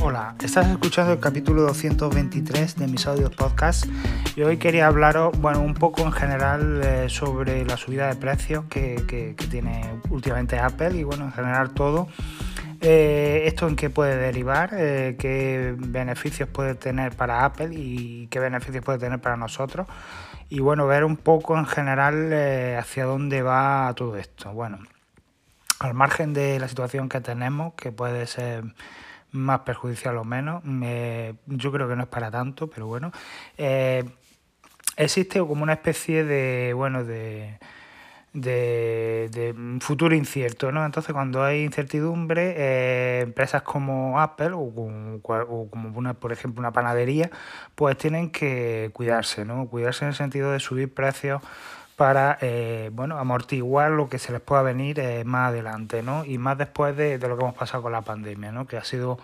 Hola, estás escuchando el capítulo 223 de mis audios podcast y hoy quería hablaros, bueno, un poco en general eh, sobre la subida de precios que, tiene últimamente Apple y bueno, en general todo. Eh, esto en qué puede derivar, eh, qué beneficios puede tener para Apple y qué beneficios puede tener para nosotros. Y bueno, ver un poco en general hacia dónde va todo esto. Bueno, al margen de la situación que tenemos, que puede ser más perjudicial o menos. yo creo que no es para tanto, pero bueno. Eh, existe como una especie de, bueno, de, de, futuro incierto, ¿no? Entonces, cuando hay incertidumbre, eh, empresas como Apple o, como, una, por ejemplo, una panadería, pues tienen que cuidarse, ¿no? Cuidarse en el sentido de subir precios para eh, bueno, amortiguar lo que se les pueda venir eh, más adelante, ¿no? Y más después de, lo que hemos pasado con la pandemia, ¿no? Que ha sido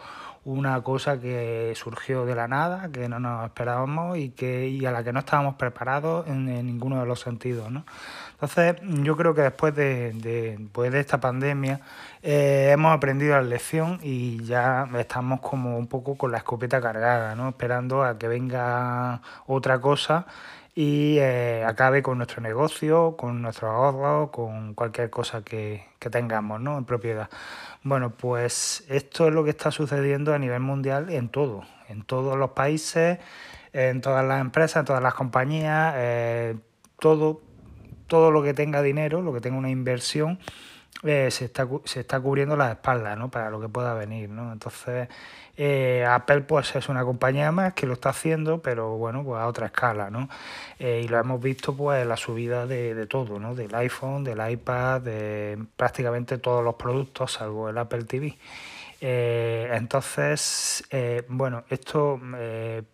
una cosa que surgió de la nada, que no nos esperábamos y que y a la que no estábamos preparados en, ninguno de los sentidos, ¿no? Entonces, yo creo que después de, de, pues esta pandemia eh, hemos aprendido la lección y ya estamos como un poco con la escopeta cargada, ¿no? Esperando a que venga otra cosa y eh, acabe con nuestro negocio, con nuestro ahorro, con cualquier cosa que, tengamos ¿no? en propiedad. Bueno, pues esto es lo que está sucediendo a nivel mundial en todo, en todos los países, en todas las empresas, en todas las compañías, eh, todo, todo lo que tenga dinero, lo que tenga una inversión, eh, se, está, se está cubriendo las espaldas ¿no? para lo que pueda venir. ¿no? Entonces, eh, Apple pues es una compañía más que lo está haciendo, pero bueno, pues a otra escala, ¿no? Eh, y lo hemos visto pues la subida de, de, todo, ¿no? Del iPhone, del iPad, de prácticamente todos los productos, salvo el Apple TV. Eh, entonces, bueno, esto,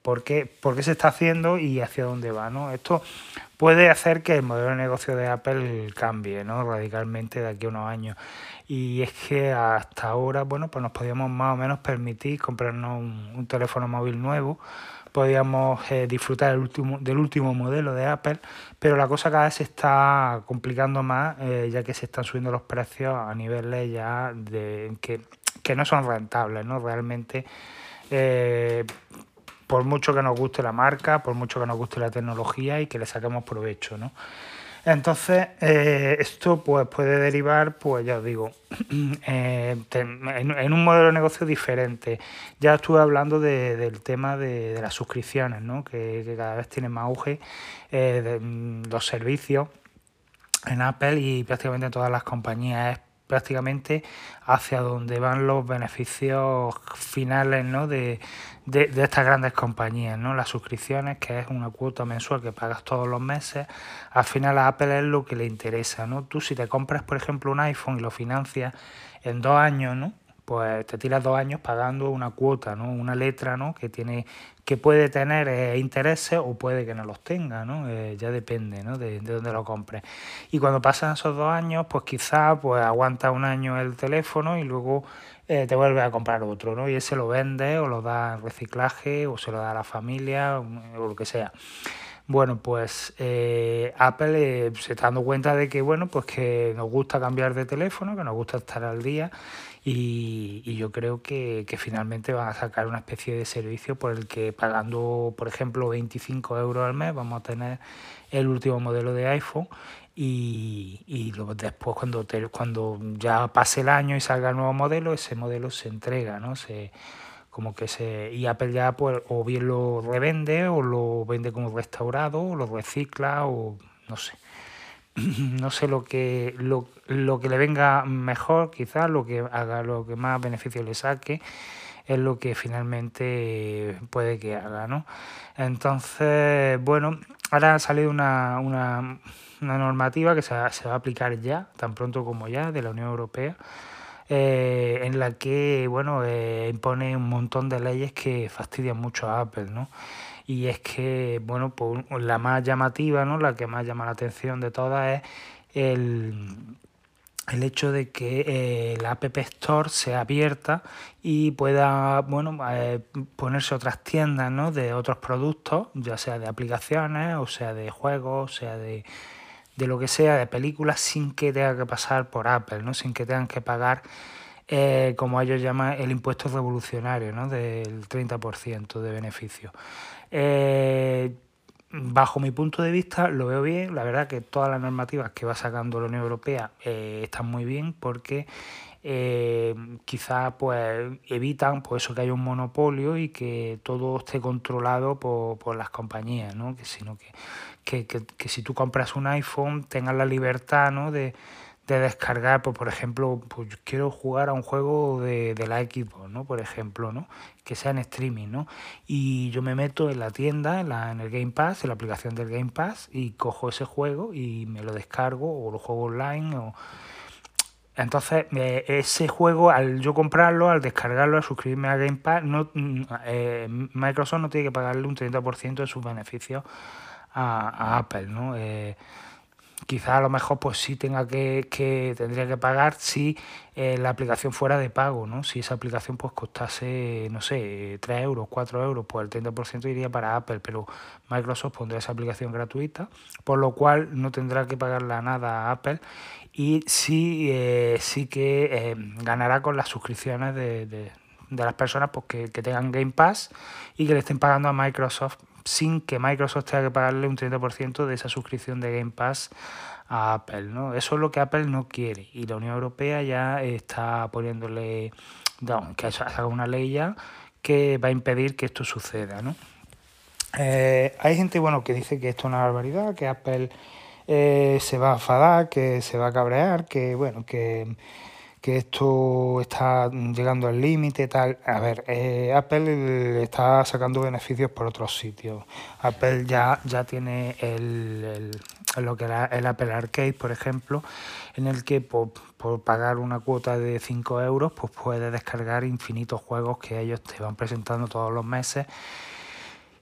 ¿por qué, ¿por, qué, se está haciendo y hacia dónde va? ¿no? Esto puede hacer que el modelo de negocio de Apple cambie ¿no? radicalmente de aquí a unos años y es que hasta ahora, bueno, pues nos podíamos más o menos permitir comprarnos un, teléfono móvil nuevo, podíamos eh, disfrutar del último, del último modelo de Apple, pero la cosa cada vez se está complicando más, eh, ya que se están subiendo los precios a niveles ya de que, que no son rentables, ¿no? Realmente, eh, por mucho que nos guste la marca, por mucho que nos guste la tecnología y que le saquemos provecho, ¿no? Entonces, eh, esto pues puede derivar, pues ya os digo, eh, en, un modelo de negocio diferente. Ya estuve hablando del tema de, las suscripciones, ¿no? que, cada vez tiene más auge, eh, de, mm, los servicios en Apple y prácticamente en todas las compañías prácticamente hacia donde van los beneficios finales ¿no? de, de, estas grandes compañías, ¿no? Las suscripciones, que es una cuota mensual que pagas todos los meses, al final a Apple es lo que le interesa, ¿no? Tú si te compras, por ejemplo, un iPhone y lo financias en dos años, ¿no? Pues te tiras dos años pagando una cuota, ¿no? Una letra, ¿no? Que tiene, que puede tener eh, intereses o puede que no los tenga, ¿no? Eh, ya depende, ¿no? De, de, dónde lo compres. Y cuando pasan esos dos años, pues quizás pues aguanta un año el teléfono y luego eh, te vuelves a comprar otro, ¿no? Y ese lo vende o lo da en reciclaje o se lo da a la familia o lo que sea. Bueno, pues Apple se está dando cuenta de que, bueno, pues que nos gusta cambiar de teléfono, que nos gusta estar al día y, yo creo que, finalmente van a sacar una especie de servicio por el que pagando, por ejemplo, 25 euros al mes vamos a tener el último modelo de iPhone y, y después cuando, cuando ya pase el año y salga el nuevo modelo, ese modelo se entrega, ¿no? Se, como que se y Apple ya pues o bien lo revende o lo vende como restaurado o lo recicla o no sé no sé lo que lo, lo, que le venga mejor quizás lo que haga lo que más beneficio le saque es lo que finalmente puede que haga no entonces bueno ahora ha salido una, una, una normativa que se, se, va a aplicar ya tan pronto como ya de la Unión Europea eh, en la que bueno eh, impone un montón de leyes que fastidian mucho a Apple no y es que, bueno, pues la más llamativa, ¿no? La que más llama la atención de todas es el, el hecho de que eh, la App Store sea abierta y pueda bueno eh, ponerse otras tiendas ¿no? de otros productos, ya sea de aplicaciones, o sea de juegos, o sea de, de lo que sea, de películas, sin que tenga que pasar por Apple, ¿no? sin que tengan que pagar eh, como ellos llaman, el impuesto revolucionario, ¿no? Del 30% de beneficio. Eh, bajo mi punto de vista lo veo bien, la verdad que todas las normativas que va sacando la Unión Europea eh, están muy bien porque eh, quizás pues evitan pues eso que haya un monopolio y que todo esté controlado por, por las compañías, ¿no? que sino que, que, que, si tú compras un iPhone tengas la libertad ¿no? de, de descargar, pues, por ejemplo, pues quiero jugar a un juego de, de, la Xbox, ¿no? Por ejemplo, ¿no? Que sea en streaming, ¿no? Y yo me meto en la tienda, en, la, en el Game Pass, en la aplicación del Game Pass, y cojo ese juego y me lo descargo o lo juego online o... Entonces, eh, ese juego, al yo comprarlo, al descargarlo, al suscribirme a Game Pass, no, eh, Microsoft no tiene que pagarle un 30% de sus beneficios a, a Apple, ¿no? Eh, quizá a lo mejor pues sí tenga que, que tendría que pagar si eh, la aplicación fuera de pago, ¿no? Si esa aplicación pues costase, no sé, 3 euros, 4 euros, pues el 30% iría para Apple, pero Microsoft pondrá esa aplicación gratuita, por lo cual no tendrá que pagarla nada a Apple y sí, eh, sí que eh, ganará con las suscripciones de, de, las personas pues, que tengan Game Pass y que le estén pagando a Microsoft sin que Microsoft tenga que pagarle un 30% de esa suscripción de Game Pass a Apple. ¿no? Eso es lo que Apple no quiere y la Unión Europea ya está poniéndole, no, que haga una ley ya que va a impedir que esto suceda. ¿no? Eh, hay gente bueno que dice que esto es una barbaridad, que Apple eh, se va a enfadar, que se va a cabrear, que bueno, que que esto está llegando al límite, tal. A ver, eh, Apple está sacando beneficios por otros sitios. Apple ya, ya tiene el, el lo que el Apple Arcade, por ejemplo, en el que por, por pagar una cuota de 5 euros, pues puedes descargar infinitos juegos que ellos te van presentando todos los meses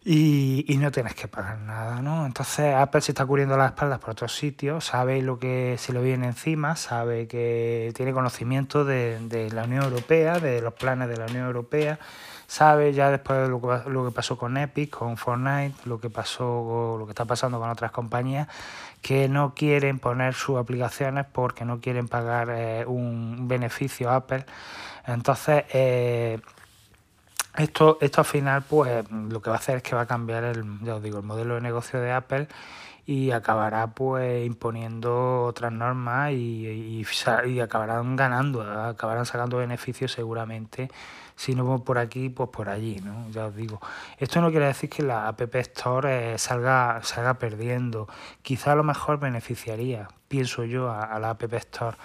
y, y, no tienes que pagar nada, ¿no? Entonces Apple se está cubriendo las espaldas por otros sitios, sabe lo que se le viene encima, sabe que tiene conocimiento de, de la Unión Europea, de los planes de la Unión Europea, sabe ya después de lo que, lo que pasó con Epic, con Fortnite, lo que pasó, lo que está pasando con otras compañías, que no quieren poner sus aplicaciones porque no quieren pagar eh, un beneficio a Apple. Entonces, eh, esto, esto al final, pues lo que va a hacer es que va a cambiar el, ya os digo, el modelo de negocio de Apple y acabará pues imponiendo otras normas y, y, y, acabarán ganando, acabarán sacando beneficios seguramente, si no por aquí, pues por allí, ¿no? Ya os digo. Esto no quiere decir que la App Store eh, salga, salga perdiendo, quizá a lo mejor beneficiaría, pienso yo, a, la App Store.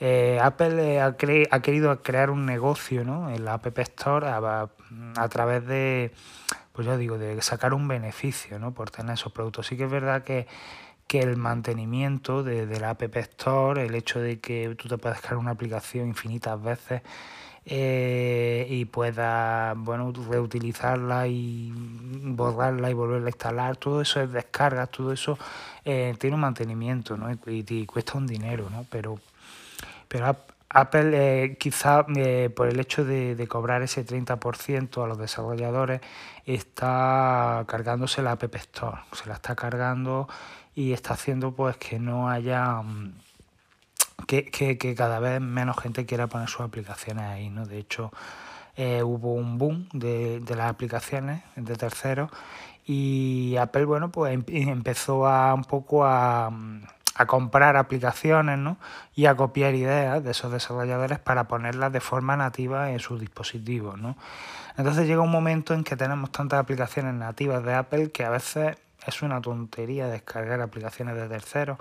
Eh, Apple ha, cre ha, querido crear un negocio ¿no? en la App Store a, través de, pues ya digo, de sacar un beneficio ¿no? por tener esos productos. Sí que es verdad que, que el mantenimiento de, de, la App Store, el hecho de que tú te puedas crear una aplicación infinitas veces eh, y puedas bueno, reutilizarla y borrarla y volverla a instalar, todo eso es descargas, todo eso eh, tiene un mantenimiento ¿no? y, y, cuesta un dinero, ¿no? pero pero Apple eh, quizá eh, por el hecho de, de, cobrar ese 30% a los desarrolladores está cargándose la App Store, se la está cargando y está haciendo pues que no haya mm, que, que, que cada vez menos gente quiera poner sus aplicaciones ahí, ¿no? De hecho, eh, hubo un boom de, de las aplicaciones de terceros y Apple, bueno, pues em, empezó a un poco a a comprar aplicaciones ¿no? y a copiar ideas de esos desarrolladores para ponerlas de forma nativa en sus dispositivos. ¿no? Entonces llega un momento en que tenemos tantas aplicaciones nativas de Apple que a veces es una tontería descargar aplicaciones de terceros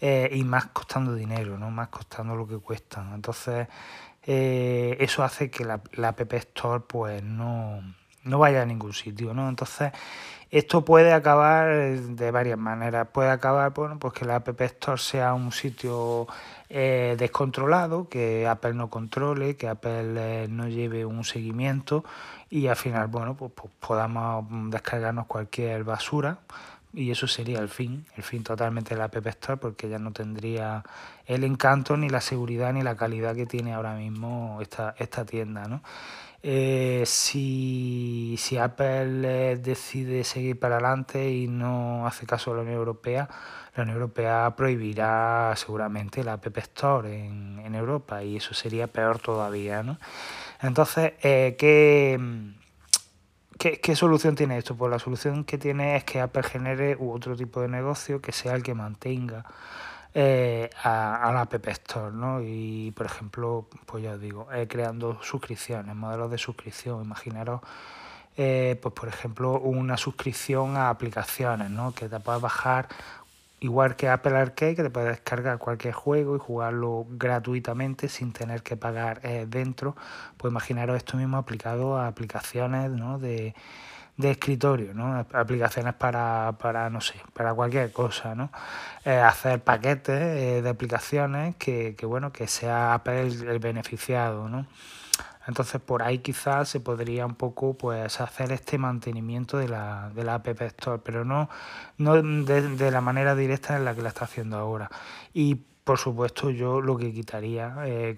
eh, y más costando dinero, ¿no? más costando lo que cuestan. Entonces eh, eso hace que la, la App Store pues no, no vaya a ningún sitio. ¿no? Entonces esto puede acabar de varias maneras. Puede acabar, bueno, pues que la App Store sea un sitio eh, descontrolado, que Apple no controle, que Apple eh, no lleve un seguimiento y al final, bueno, pues, pues, podamos descargarnos cualquier basura y eso sería el fin, el fin totalmente de la App Store porque ya no tendría el encanto ni la seguridad ni la calidad que tiene ahora mismo esta, esta tienda, ¿no? Eh, si, si, Apple decide seguir para adelante y no hace caso a la Unión Europea, la Unión Europea prohibirá seguramente la App Store en, en Europa y eso sería peor todavía. ¿no? Entonces, eh, ¿qué, ¿qué, solución tiene esto? Pues la solución que tiene es que Apple genere otro tipo de negocio que sea el que mantenga eh, a, la App Store, ¿no? Y por ejemplo, pues ya os digo, eh, creando suscripciones, modelos de suscripción. Imaginaros, eh, pues por ejemplo, una suscripción a aplicaciones, ¿no? Que te puedas bajar igual que Apple Arcade, que te puedes descargar cualquier juego y jugarlo gratuitamente sin tener que pagar dentro. Pues imaginaros esto mismo aplicado a aplicaciones, ¿no? De de escritorio, ¿no? Aplicaciones para, para no sé, para cualquier cosa, ¿no? Eh, hacer paquetes eh, de aplicaciones que, que, bueno, que sea Apple el, beneficiado, ¿no? Entonces por ahí quizás se podría un poco pues hacer este mantenimiento de la, de la App Store, pero no, no de, la manera directa en la que la está haciendo ahora. Y por supuesto, yo lo que quitaría eh,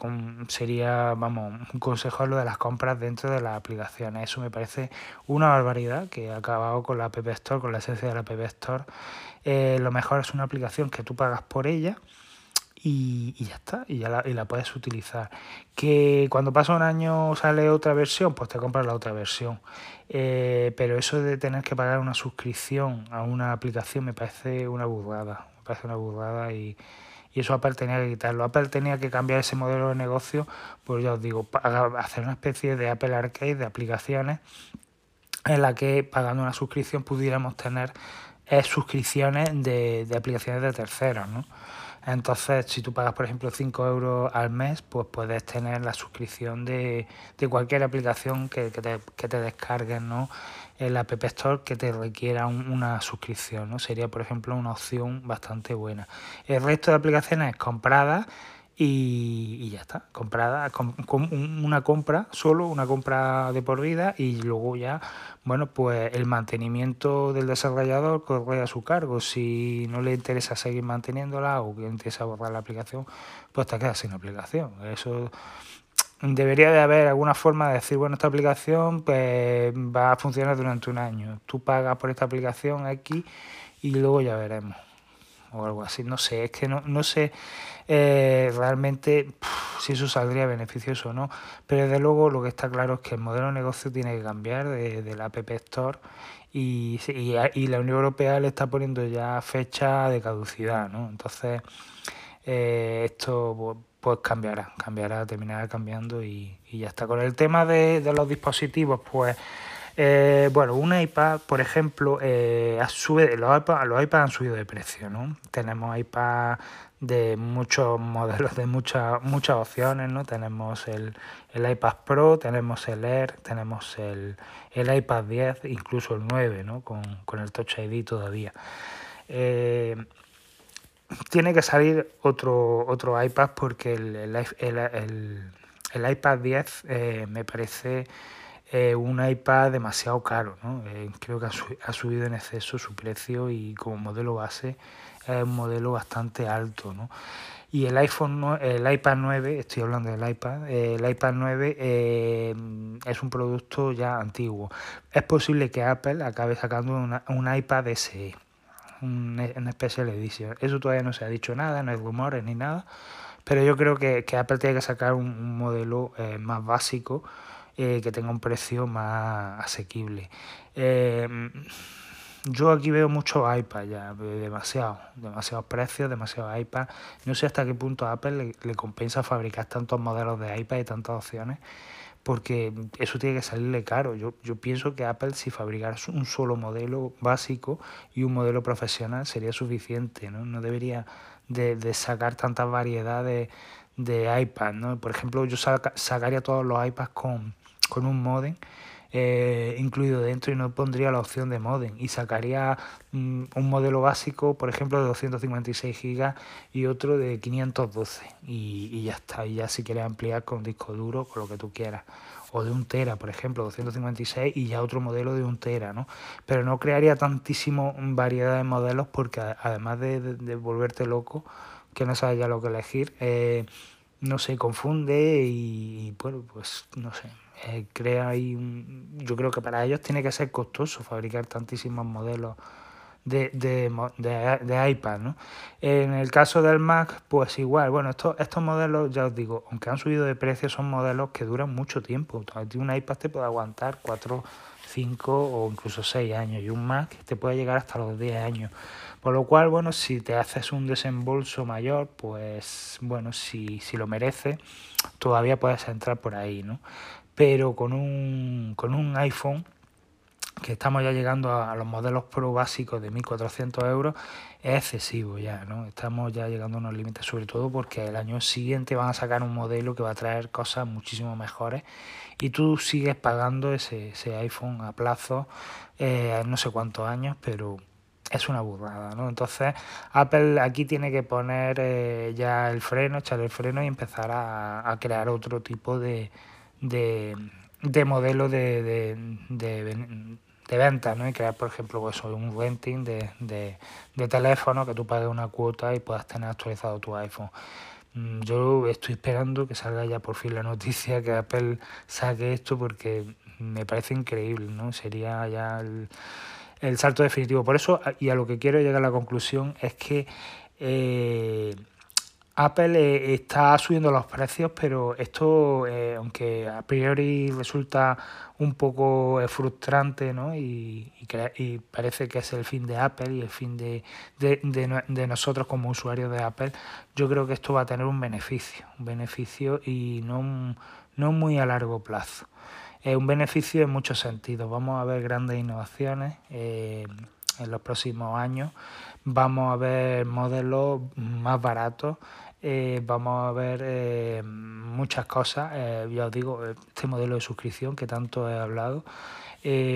sería, vamos, un consejo lo de las compras dentro de las aplicaciones. Eso me parece una barbaridad que ha acabado con la App Store, con la esencia de la App Store. Eh, lo mejor es una aplicación que tú pagas por ella y, ya está, y ya la, y la puedes utilizar. Que cuando pasa un año sale otra versión, pues te compras la otra versión. Eh, pero eso de tener que pagar una suscripción a una aplicación me parece una burrada. Me parece una burrada y y eso Apple tenía que quitarlo. Apple tenía que cambiar ese modelo de negocio, pues ya os digo, hacer una especie de Apple Arcade de aplicaciones en la que pagando una suscripción pudiéramos tener eh, suscripciones de, de, aplicaciones de terceros, ¿no? Entonces, si tú pagas, por ejemplo, 5 euros al mes, pues puedes tener la suscripción de, de cualquier aplicación que, que, te, que te descargues, ¿no? el App Store que te requiera una suscripción, ¿no? Sería, por ejemplo, una opción bastante buena. El resto de aplicaciones compradas y, ya está, comprada, una compra, solo una compra de por vida y luego ya, bueno, pues el mantenimiento del desarrollador corre a su cargo. Si no le interesa seguir manteniéndola o que interesa borrar la aplicación, pues te quedas sin aplicación. Eso debería de haber alguna forma de decir, bueno, esta aplicación pues, va a funcionar durante un año. Tú pagas por esta aplicación aquí y luego ya veremos. O algo así, no sé, es que no, no sé eh, realmente si eso saldría beneficioso o no, pero desde luego lo que está claro es que el modelo de negocio tiene que cambiar de, la App Store y, y, la Unión Europea le está poniendo ya fecha de caducidad, ¿no? Entonces, eh, esto pues, cambiará, cambiará, terminará cambiando y, ya está. Con el tema de, los dispositivos, pues eh, bueno, un iPad, por ejemplo, eh, sube, los, iPad, los iPads han subido de precio, ¿no? Tenemos iPad de muchos modelos, de muchas muchas opciones, ¿no? Tenemos el, el, iPad Pro, tenemos el Air, tenemos el, el iPad 10, incluso el 9, ¿no? Con, con el Touch ID todavía. Eh, tiene que salir otro, otro iPad porque el, el, iPad 10 eh, me parece eh, un iPad demasiado caro. ¿no? Eh, creo que ha, subido en exceso su precio y como modelo base es un modelo bastante alto. ¿no? Y el iPhone, el iPad 9, estoy hablando del iPad, el iPad 9 es un producto ya antiguo. Es posible que Apple acabe sacando un iPad SE un, Special Edition. Eso todavía no se ha dicho nada, no hay rumores ni nada, pero yo creo que, Apple tiene que sacar un, modelo eh, más básico eh, que tenga un precio más asequible. Eh, yo aquí veo mucho iPad ya, demasiado, demasiados precios, demasiados iPad. No sé hasta qué punto Apple le, le compensa fabricar tantos modelos de iPad y tantas opciones porque eso tiene que salirle caro. Yo, yo pienso que Apple si fabricara un solo modelo básico y un modelo profesional sería suficiente, ¿no? No debería de, de sacar tantas variedades de iPad, ¿no? Por ejemplo, yo sacaría todos los iPads con, con un modem eh, incluido dentro y no pondría la opción de modem y sacaría mm, un modelo básico, por ejemplo, de 256 GB y otro de 512 y, y ya está. Y ya si quieres ampliar con disco duro, con lo que tú quieras o de un tera, por ejemplo, 256 y ya otro modelo de un tera, ¿no? Pero no crearía tantísimo variedad de modelos porque además de, volverte loco, que no sabes ya lo que elegir, eh, no se confunde y, bueno, pues no sé, eh, crea ahí, yo creo que para ellos tiene que ser costoso fabricar tantísimos modelos de, de, de, iPad. ¿no? En el caso del Mac, pues igual, bueno, estos, estos modelos, ya os digo, aunque han subido de precio, son modelos que duran mucho tiempo. Un iPad te puede aguantar 4, 5 o incluso 6 años y un Mac te puede llegar hasta los 10 años. Por lo cual, bueno, si te haces un desembolso mayor, pues bueno, si, si lo merece, todavía puedes entrar por ahí, ¿no? Pero con un, con un iPhone que estamos ya llegando a, los modelos Pro básicos de 1.400 euros, es excesivo ya, ¿no? Estamos ya llegando a unos límites, sobre todo porque el año siguiente van a sacar un modelo que va a traer cosas muchísimo mejores y tú sigues pagando ese, ese iPhone a plazo, eh, no sé cuántos años, pero es una burrada, ¿no? Entonces Apple aquí tiene que poner eh, ya el freno, echar el freno y empezar a, a crear otro tipo de, de, de modelo de, de de venta, ¿no? Y crear, por ejemplo, pues, un renting de, de, de teléfono que tú pagues una cuota y puedas tener actualizado tu iPhone. Mm, yo estoy esperando que salga ya por fin la noticia que Apple saque esto porque me parece increíble, ¿no? Sería ya el, el salto definitivo. Por eso, y a lo que quiero llegar a la conclusión, es que eh, Apple eh, está subiendo los precios, pero esto, eh, aunque a priori resulta un poco eh, frustrante, ¿no? Y, parece que es el fin de Apple y el fin de, de, de, nosotros como usuarios de Apple, yo creo que esto va a tener un beneficio, un beneficio y no, no muy a largo plazo. Es un beneficio en muchos sentidos. Vamos a ver grandes innovaciones en los próximos años. Vamos a ver modelos más baratos eh, vamos a ver eh, muchas cosas. Eh, ya os digo, este modelo de suscripción que tanto he hablado.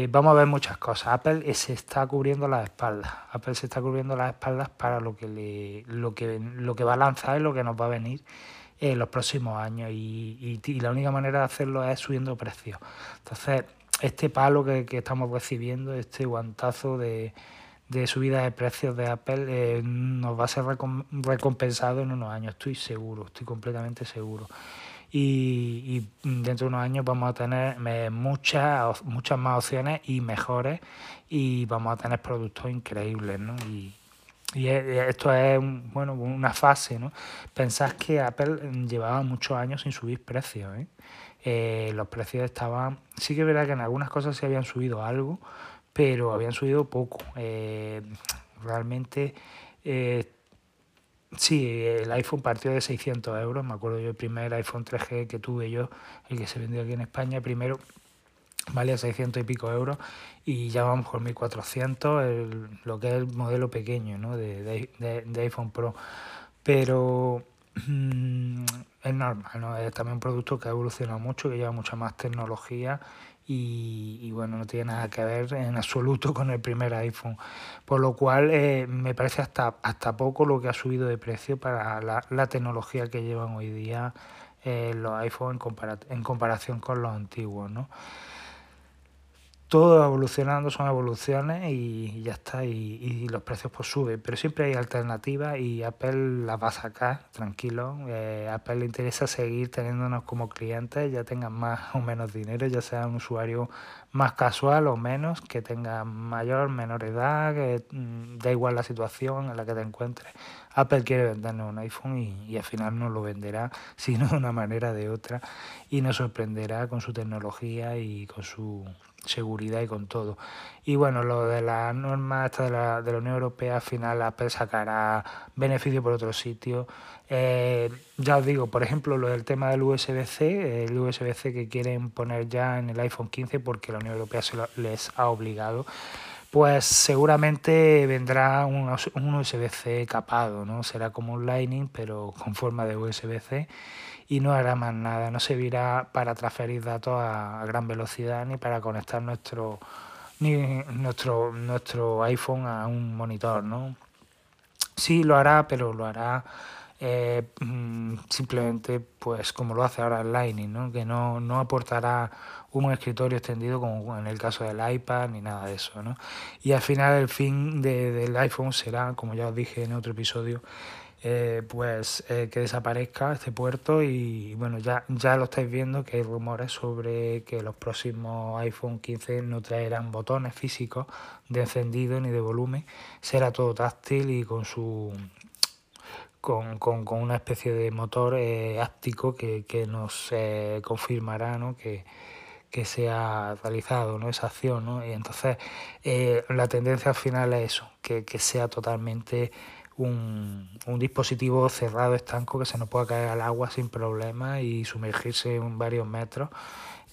vamos a ver muchas cosas. Apple se está cubriendo las espaldas. Apple se está cubriendo las espaldas para lo que, le, lo que, lo que va a lanzar y lo que nos va a venir en los próximos años. Y, y, la única manera de hacerlo es subiendo precios. Entonces, este palo que, que estamos recibiendo, este guantazo de de subida de precios de Apple eh, nos va a ser recompensado en unos años, estoy seguro, estoy completamente seguro. Y, dentro de unos años vamos a tener eh, muchas, muchas más opciones y mejores y vamos a tener productos increíbles, ¿no? Y, esto es bueno una fase, ¿no? Pensás que Apple llevaba muchos años sin subir precios, ¿eh? los precios estaban, sí que es verdad que en algunas cosas se habían subido algo, pero habían subido poco. Eh, realmente, eh, sí, el iPhone partió de 600 euros. Me acuerdo yo el primer iPhone 3G que tuve yo, el que se vendió aquí en España, primero valía 600 y pico euros y ya vamos por 1400, el, lo que es el modelo pequeño ¿no? de, de, de iPhone Pro. Pero mm, es normal, ¿no? es también un producto que ha evolucionado mucho, que lleva mucha más tecnología y, bueno, no tiene nada que ver en absoluto con el primer iPhone. Por lo cual eh, me parece hasta, hasta poco lo que ha subido de precio para la, la tecnología que llevan hoy día eh, los iPhones en, en comparación con los antiguos. ¿no? Todo evolucionando, son evoluciones y ya está, y, los precios pues suben, pero siempre hay alternativas y Apple las va a sacar, tranquilo, eh, Apple le interesa seguir teniéndonos como clientes, ya tengan más o menos dinero, ya sea un usuario más casual o menos, que tenga mayor, menor edad, mm, da igual la situación en la que te encuentres. Apple quiere vendernos un iPhone y, y al final nos lo venderá, sino de una manera o de otra, y nos sorprenderá con su tecnología y con su seguridad y con todo. Y bueno, lo de la norma esta de la, de la Unión Europea, al final Apple sacará beneficio por otro sitio. Eh, ya os digo, por ejemplo, lo del tema del USB-C, el USB-C que quieren poner ya en el iPhone 15 porque la Unión Europea se les ha obligado, pues seguramente vendrá un, un USB-C capado, ¿no? Será como un Lightning, pero con forma de USB-C y no hará más nada, no servirá para transferir datos a, gran velocidad ni para conectar nuestro ni nuestro nuestro iPhone a un monitor, ¿no? Sí lo hará, pero lo hará eh, mm, simplemente pues como lo hace ahora el Lightning, ¿no? que no, no aportará un escritorio extendido como en el caso del iPad ni nada de eso. ¿no? Y al final el fin de, del iPhone será, como ya os dije en otro episodio, eh, pues que desaparezca este puerto y bueno, ya, ya lo estáis viendo que hay rumores sobre que los próximos iPhone 15 no traerán botones físicos de encendido ni de volumen, será todo táctil y con su con, con, con una especie de motor eh, áptico que, que nos eh, confirmará que, que se ha realizado ¿no? esa acción. ¿no? Y entonces eh, la tendencia al final es eso, que, que sea totalmente un, un, dispositivo cerrado, estanco, que se nos pueda caer al agua sin problema y sumergirse en varios metros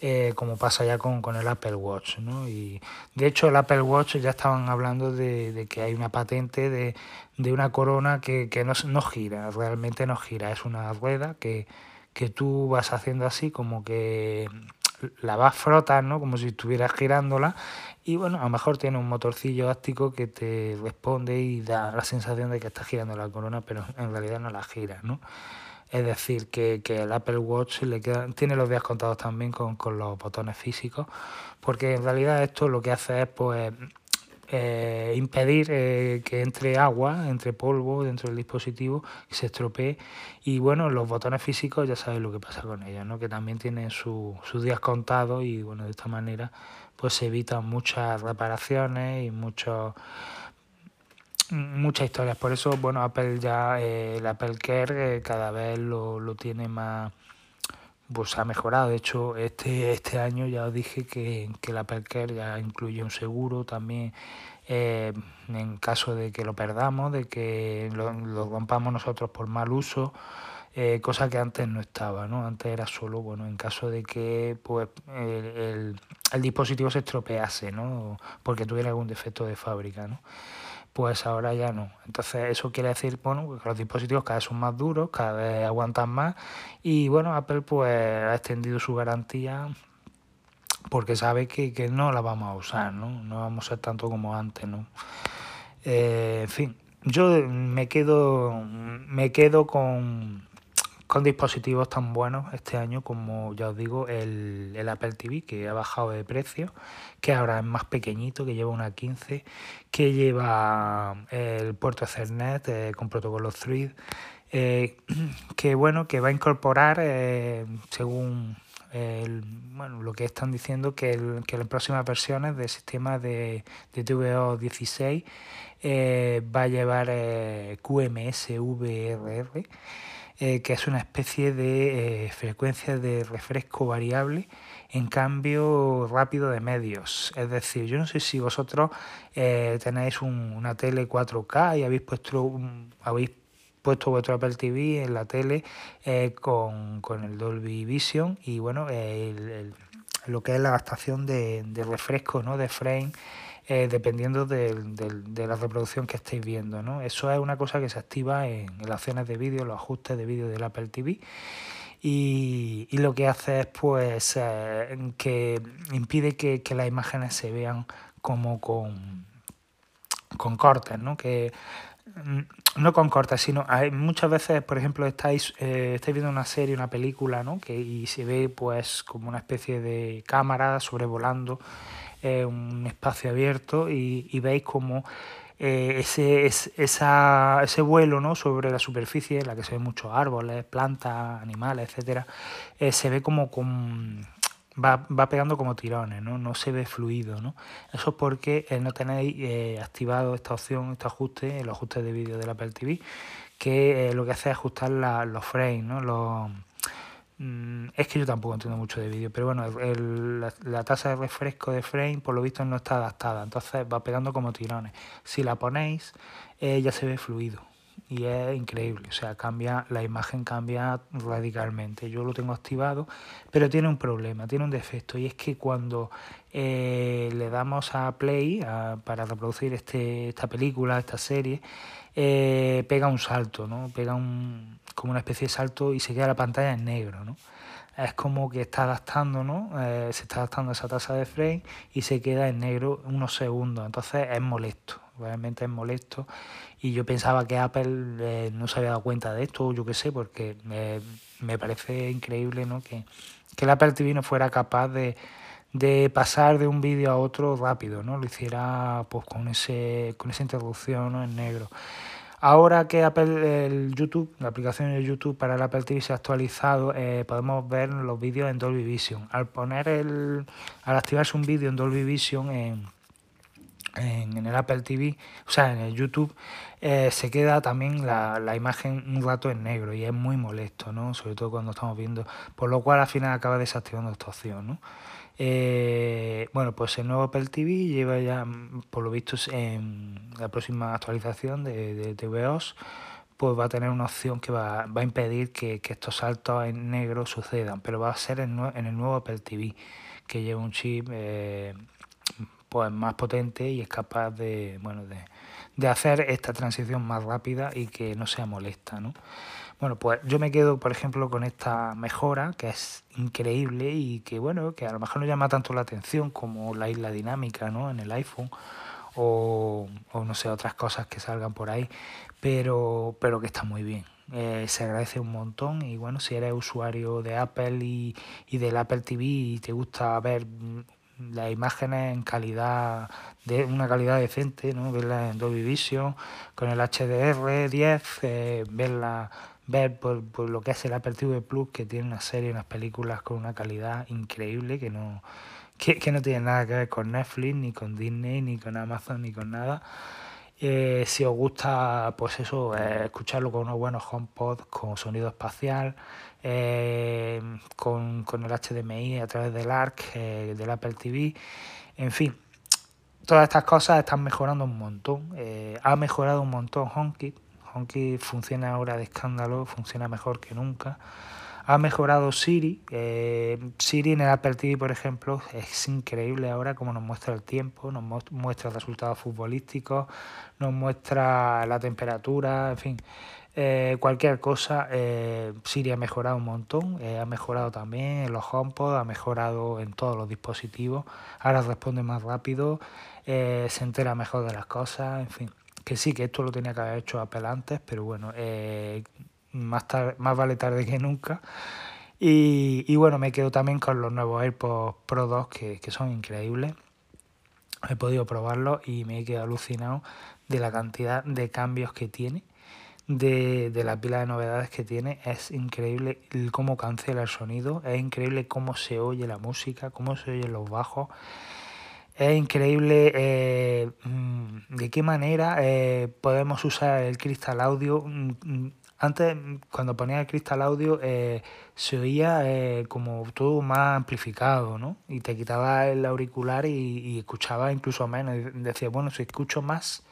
eh, como pasa ya con, con, el Apple Watch. ¿no? Y de hecho el Apple Watch ya estaban hablando de, de que hay una patente de, de una corona que, que no, no, gira, realmente no gira, es una rueda que, que tú vas haciendo así como que la vas frotando como si estuvieras girándola y bueno, a lo mejor tiene un motorcillo áptico que te responde y da la sensación de que estás girando la corona, pero en realidad no la giras, ¿no? Es decir, que, que el Apple Watch le queda, tiene los días contados también con, con, los botones físicos, porque en realidad esto lo que hace es pues eh, impedir eh, que entre agua, entre polvo dentro del dispositivo y se estropee. Y bueno, los botones físicos ya sabéis lo que pasa con ellos, ¿no? que también tienen su, sus días contados y bueno, de esta manera pues se evitan muchas reparaciones y muchos muchas historias. Por eso, bueno, Apple ya, eh, el Apple Care eh, cada vez lo, lo, tiene más, pues ha mejorado. De hecho, este, este año ya os dije que, que Apple Care ya incluye un seguro también eh, en caso de que lo perdamos, de que lo, lo rompamos nosotros por mal uso. Eh, cosa que antes no estaba, ¿no? Antes era solo, bueno, en caso de que pues el, el, el dispositivo se estropease, ¿no? Porque tuviera algún defecto de fábrica, ¿no? Pues ahora ya no. Entonces eso quiere decir bueno, que los dispositivos cada vez son más duros, cada vez aguantan más y bueno, Apple pues ha extendido su garantía porque sabe que, que no la vamos a usar, ¿no? No vamos a ser tanto como antes, ¿no? Eh, en fin, yo me quedo, me quedo con, con dispositivos tan buenos este año como ya os digo el, el, Apple TV que ha bajado de precio, que ahora es más pequeñito, que lleva una 15, que lleva el puerto Ethernet eh, con protocolo Thread, eh, que bueno, que va a incorporar eh, según el, bueno, lo que están diciendo que, el, que las próximas versiones del sistema de, de TVO 16 va a llevar QMS VRR eh, que es una especie de eh, frecuencia de refresco variable en cambio rápido de medios. Es decir, yo no sé si vosotros eh, tenéis un, una tele 4K y habéis puesto, habéis puesto vuestro Apple TV en la tele con, con, el Dolby Vision y bueno, el, lo que es la adaptación de, de refresco, ¿no? de frame eh, dependiendo de, de, de, la reproducción que estéis viendo. ¿no? Eso es una cosa que se activa en, las opciones de vídeo, los ajustes de vídeo del Apple TV. Y, y, lo que hace es pues eh, que impide que, que, las imágenes se vean como con, con cortes, ¿no? que mm, no con cortes, sino hay muchas veces, por ejemplo, estáis, eh, estáis viendo una serie, una película, ¿no? que, y se ve pues como una especie de cámara sobrevolando eh, un espacio abierto y, y veis como eh, ese, es, esa, ese vuelo ¿no? sobre la superficie en la que se ven muchos árboles, plantas, animales, etcétera, eh, se ve como con, va, va pegando como tirones, ¿no? no se ve fluido. ¿no? Eso es porque no tenéis eh, activado esta opción, este ajuste, los ajustes de vídeo del Apple TV, que lo que hace es ajustar la, los frames, ¿no? los es que yo tampoco entiendo mucho de vídeo, pero bueno, el, la, la, tasa de refresco de frame por lo visto no está adaptada, entonces va pegando como tirones. Si la ponéis, eh, ya se ve fluido y es increíble, o sea, cambia, la imagen cambia radicalmente. Yo lo tengo activado, pero tiene un problema, tiene un defecto y es que cuando eh, le damos a play a, para reproducir este, esta película, esta serie, eh, pega un salto, ¿no? Pega un, como una especie de salto y se queda la pantalla en negro, ¿no? Es como que está adaptando, ¿no? Eh, se está adaptando esa tasa de frame y se queda en negro unos segundos. Entonces es molesto, realmente es molesto. Y yo pensaba que Apple eh, no se había dado cuenta de esto, yo qué sé, porque me, me parece increíble, ¿no? Que, que el Apple TV no fuera capaz de, de pasar de un vídeo a otro rápido, ¿no? Lo hiciera pues con ese con esa introducción ¿no? en negro. Ahora que Apple, el YouTube, la aplicación de YouTube para el Apple TV se ha actualizado, eh, podemos ver los vídeos en Dolby Vision. Al poner el, al activarse un vídeo en Dolby Vision en, en, el Apple TV, o sea, en el YouTube, eh, se queda también la, la, imagen un rato en negro y es muy molesto, ¿no? Sobre todo cuando estamos viendo, por lo cual al final acaba desactivando esta opción, ¿no? Eh, bueno, pues el nuevo Apple TV lleva ya, por lo visto, en la próxima actualización de, de TVOS, pues va a tener una opción que va, va a impedir que, que, estos saltos en negro sucedan, pero va a ser en, en el nuevo Apple TV, que lleva un chip eh, pues más potente y es capaz de, bueno, de, de hacer esta transición más rápida y que no sea molesta, ¿no? Bueno, pues yo me quedo, por ejemplo, con esta mejora, que es increíble y que, bueno, que a lo mejor no llama tanto la atención como la isla dinámica, ¿no? En el iPhone o, o no sé, otras cosas que salgan por ahí, pero, pero que está muy bien. Eh, se agradece un montón y bueno, si eres usuario de Apple y, y del Apple TV y te gusta ver las imágenes en calidad de una calidad decente, ¿no? verlas en Dolby Vision con el HDR10, eh, verla ver por, por, lo que es el Apple TV Plus que tiene una serie, unas películas con una calidad increíble que no que, que no tiene nada que ver con Netflix, ni con Disney, ni con Amazon, ni con nada. Eh, si os gusta, pues eso, eh, escucharlo con unos buenos HomePod, con sonido espacial, eh, con, con, el HDMI a través del ARC, eh, del Apple TV, en fin, todas estas cosas están mejorando un montón. Eh, ha mejorado un montón HomeKit. HomeKit funciona ahora de escándalo, funciona mejor que nunca. Ha mejorado Siri. Siri en el Apple TV, por ejemplo, es increíble ahora como nos muestra el tiempo, nos muestra resultados futbolísticos, nos muestra la temperatura, en fin. Eh, cualquier cosa, eh, Siri ha mejorado un montón, eh, ha mejorado también en los HomePod, ha mejorado en todos los dispositivos, ahora responde más rápido, eh, se entera mejor de las cosas, en fin, que sí, que esto lo tenía que haber hecho Apple antes, pero bueno, más, más vale tarde que nunca. Y, y, bueno, me quedo también con los nuevos AirPods Pro 2 que, que son increíbles. He podido probarlos y me he quedado alucinado de la cantidad de cambios que tiene, de, de la pila de novedades que tiene. Es increíble cómo cancela el sonido, es increíble cómo se oye la música, cómo se oyen los bajos. Es increíble eh, de qué manera eh, podemos usar el cristal audio antes, cuando ponía el cristal audio, eh, se oía como todo más amplificado, ¿no? Y te quitaba el auricular y, y escuchaba incluso menos. Decía, bueno, si escucho más,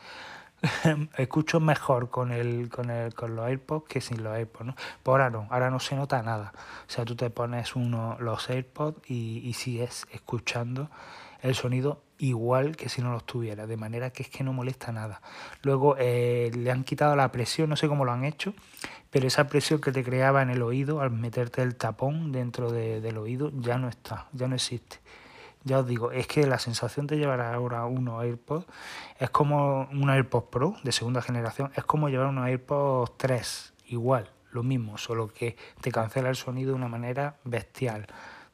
escucho mejor con el, con el con los AirPods que sin los AirPods, ¿no? Pues ahora no, ahora no se nota nada. O sea, tú te pones uno, los AirPods y, y sigues escuchando el sonido igual que si no lo tuviera, de manera que es que no molesta nada. Luego eh, le han quitado la presión, no sé cómo lo han hecho, pero esa presión que te creaba en el oído al meterte el tapón dentro de, del oído ya no está, ya no existe. Ya os digo, es que la sensación de llevar ahora unos AirPods es como un AirPods Pro de segunda generación, es como llevar unos AirPods 3, igual, lo mismo, solo que te cancela el sonido de una manera bestial.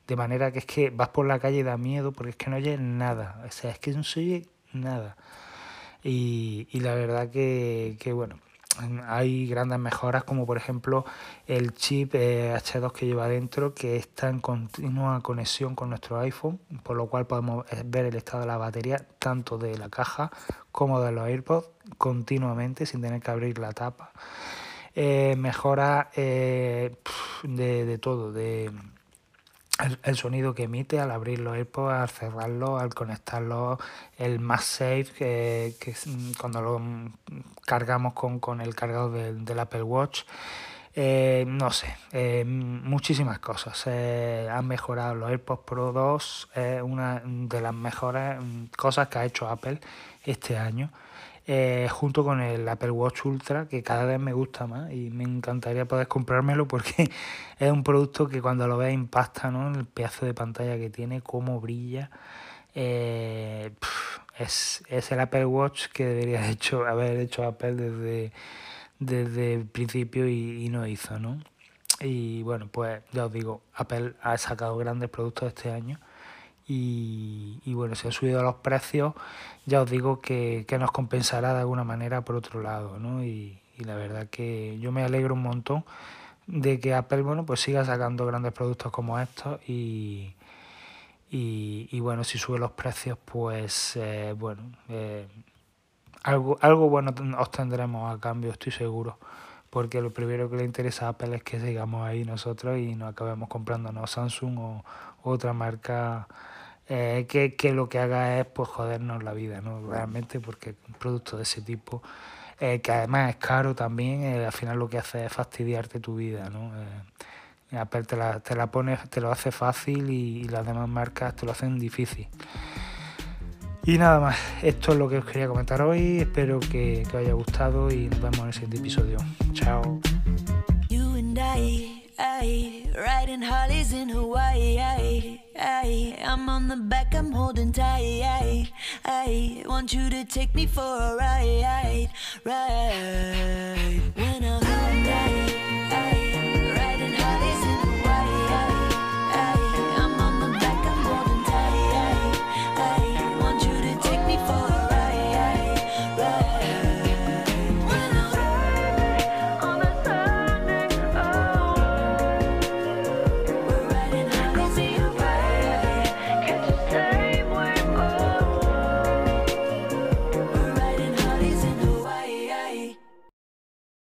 De manera que es que vas por la calle y da miedo porque es que no oyes nada. O sea, es que no se oye nada. Y, y la verdad que, que, bueno, hay grandes mejoras como por ejemplo el chip eh, H2 que lleva dentro que está en continua conexión con nuestro iPhone, por lo cual podemos ver el estado de la batería tanto de la caja como de los AirPods continuamente sin tener que abrir la tapa. Eh, mejora eh, de, de todo, de el, el, sonido que emite al abrir los AirPods, al cerrarlo, al conectarlo, el más safe que, que cuando lo cargamos con, con el cargador del, del Apple Watch. Eh, no sé, eh, muchísimas cosas. Eh, han mejorado los AirPods Pro 2, es una de las mejores cosas que ha hecho Apple este año eh, junto con el Apple Watch Ultra, que cada vez me gusta más y me encantaría poder comprármelo porque es un producto que cuando lo ves impacta, ¿no? El pedazo de pantalla que tiene, cómo brilla. Eh, es, es el Apple Watch que debería hecho, haber hecho Apple desde, desde el principio y, y no hizo, ¿no? Y bueno, pues ya os digo, Apple ha sacado grandes productos este año y, y, bueno, si han subido los precios, ya os digo que, que, nos compensará de alguna manera por otro lado, ¿no? Y, y la verdad que yo me alegro un montón de que Apple bueno pues siga sacando grandes productos como estos y, y, bueno si sube los precios pues eh, bueno eh, algo algo bueno obtendremos a cambio estoy seguro porque lo primero que le interesa a Apple es que sigamos ahí nosotros y no acabemos comprándonos Samsung o, otra marca eh, que, que, lo que haga es pues jodernos la vida no realmente porque un producto de ese tipo eh, que además es caro también, eh, al final lo que hace es fastidiarte tu vida, ¿no? Eh, te la, te la pones, te lo hace fácil y, las demás marcas te lo hacen difícil. Y nada más, esto es lo que os quería comentar hoy, espero que os haya gustado y nos vemos en el siguiente episodio. Chao. Ay, riding Harleys in Hawaii. Ay, ay, I'm on the back, I'm holding tight. I want you to take me for a ride, ride. When I